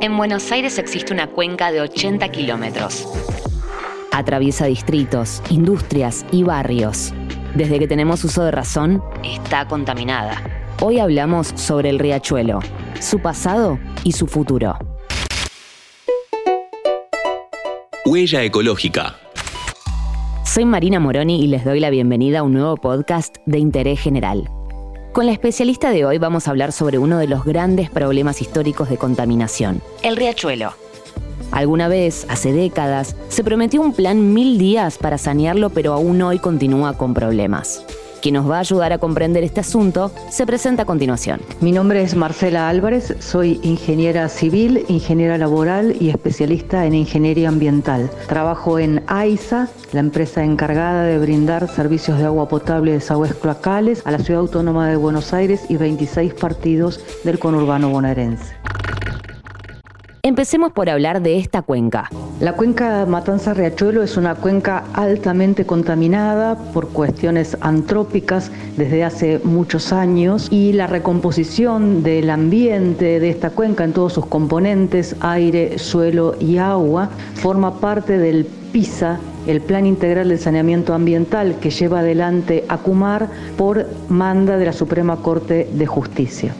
En Buenos Aires existe una cuenca de 80 kilómetros. Atraviesa distritos, industrias y barrios. Desde que tenemos uso de razón, Está contaminada. hoy hablamos sobre el riachuelo, su pasado y su futuro. Huella ecológica. Soy Marina Moroni y les doy la bienvenida a un nuevo podcast de interés general. Con la especialista de hoy vamos a hablar sobre uno de los grandes problemas históricos de contaminación, El riachuelo. Alguna vez, hace décadas, se prometió un plan mil días para sanearlo, pero aún hoy continúa con problemas. Quien nos va a ayudar a comprender este asunto se presenta a continuación. Mi nombre es Marcela Álvarez, soy ingeniera civil, ingeniera laboral y especialista en ingeniería ambiental. Trabajo en AISA, la empresa encargada de brindar servicios de agua potable y desagües cloacales a la Ciudad Autónoma de Buenos Aires y 26 partidos del conurbano bonaerense. Empecemos por hablar de esta cuenca. La cuenca Matanza-Riachuelo es una cuenca altamente contaminada por cuestiones antrópicas desde hace muchos años y la recomposición del ambiente de esta cuenca en todos sus componentes, aire, suelo y agua, forma parte del PISA, el Plan Integral de Saneamiento Ambiental que lleva adelante ACUMAR por manda de la Suprema Corte de Justicia.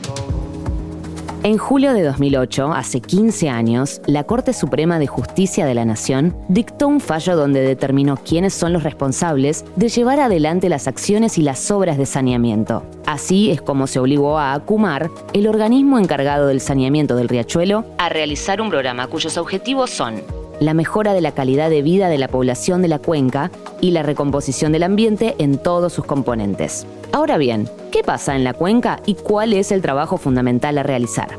En julio de 2008, hace 15 años, la Corte Suprema de Justicia de la Nación dictó un fallo donde determinó quiénes son los responsables de llevar adelante las acciones y las obras de saneamiento. Así es como se obligó a ACUMAR, el organismo encargado del saneamiento del riachuelo, A realizar un programa cuyos objetivos son la mejora de la calidad de vida de la población de la cuenca y la recomposición del ambiente en todos sus componentes. Ahora bien, ¿qué pasa en la cuenca y cuál es el trabajo fundamental a realizar?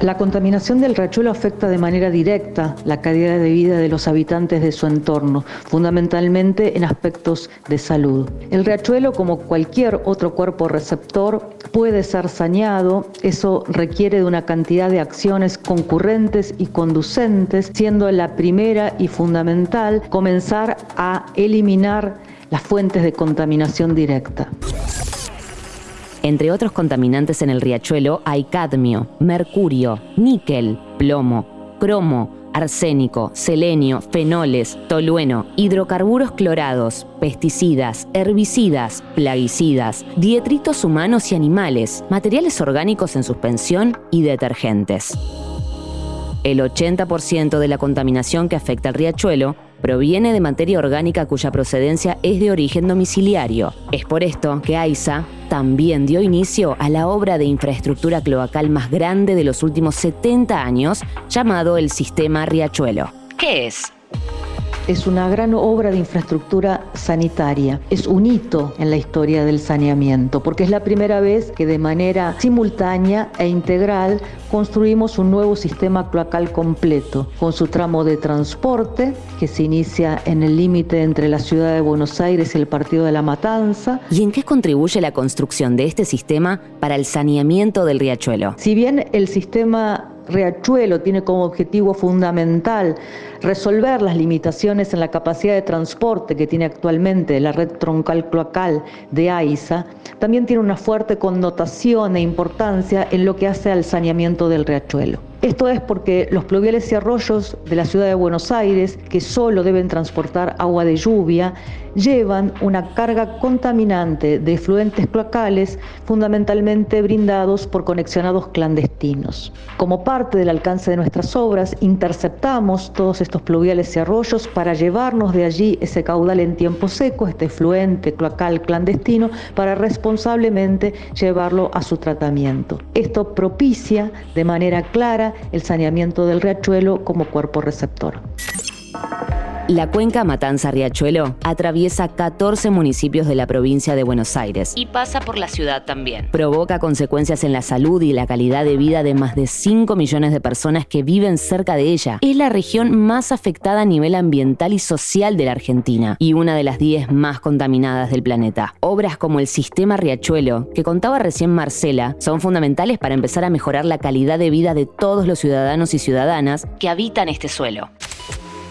La contaminación del riachuelo afecta de manera directa la calidad de vida de los habitantes de su entorno, fundamentalmente en aspectos de salud. El riachuelo, como cualquier otro cuerpo receptor, puede ser saneado. Eso requiere de una cantidad de acciones concurrentes y conducentes, siendo la primera y fundamental comenzar a eliminar las fuentes de contaminación directa. Entre otros contaminantes en el riachuelo hay cadmio, mercurio, níquel, plomo, cromo, arsénico, selenio, fenoles, tolueno, hidrocarburos clorados, pesticidas, herbicidas, plaguicidas, dietritos humanos y animales, materiales orgánicos en suspensión y detergentes. El 80% de la contaminación que afecta al riachuelo proviene de materia orgánica cuya procedencia es de origen domiciliario. Es por esto que AISA también dio inicio a la obra de infraestructura cloacal más grande de los últimos 70 años, llamado el Sistema Riachuelo. ¿Qué es? Es una gran obra de infraestructura sanitaria. Es un hito en la historia del saneamiento, porque es la primera vez que de manera simultánea e integral construimos un nuevo sistema cloacal completo, con su tramo de transporte, que se inicia en el límite entre la ciudad de Buenos Aires y el partido de La Matanza, ¿Y en qué contribuye la construcción de este sistema para el saneamiento del riachuelo? Si bien el sistema Riachuelo tiene como objetivo fundamental resolver las limitaciones en la capacidad de transporte que tiene actualmente la red troncal cloacal de AISA, también tiene una fuerte connotación e importancia en lo que hace al saneamiento del riachuelo. Esto es porque los pluviales y arroyos de la ciudad de Buenos Aires, que solo deben transportar agua de lluvia, llevan una carga contaminante de efluentes cloacales fundamentalmente brindados por conexionados clandestinos. Como parte del alcance de nuestras obras, interceptamos todos estos pluviales y arroyos para llevarnos de allí ese caudal en tiempo seco, este efluente cloacal clandestino, para responsablemente llevarlo a su tratamiento. Esto propicia de manera clara el saneamiento del riachuelo como cuerpo receptor. La cuenca Matanza-Riachuelo atraviesa 14 municipios de la provincia de Buenos Aires. Y pasa por la ciudad también. Provoca consecuencias en la salud y la calidad de vida de más de 5 millones de personas que viven cerca de ella. Es la región más afectada a nivel ambiental y social de la Argentina y una de las 10 más contaminadas del planeta. Obras como el Sistema Riachuelo, que contaba recién Marcela, son fundamentales para empezar a mejorar la calidad de vida de todos los ciudadanos y ciudadanas Que habitan este suelo.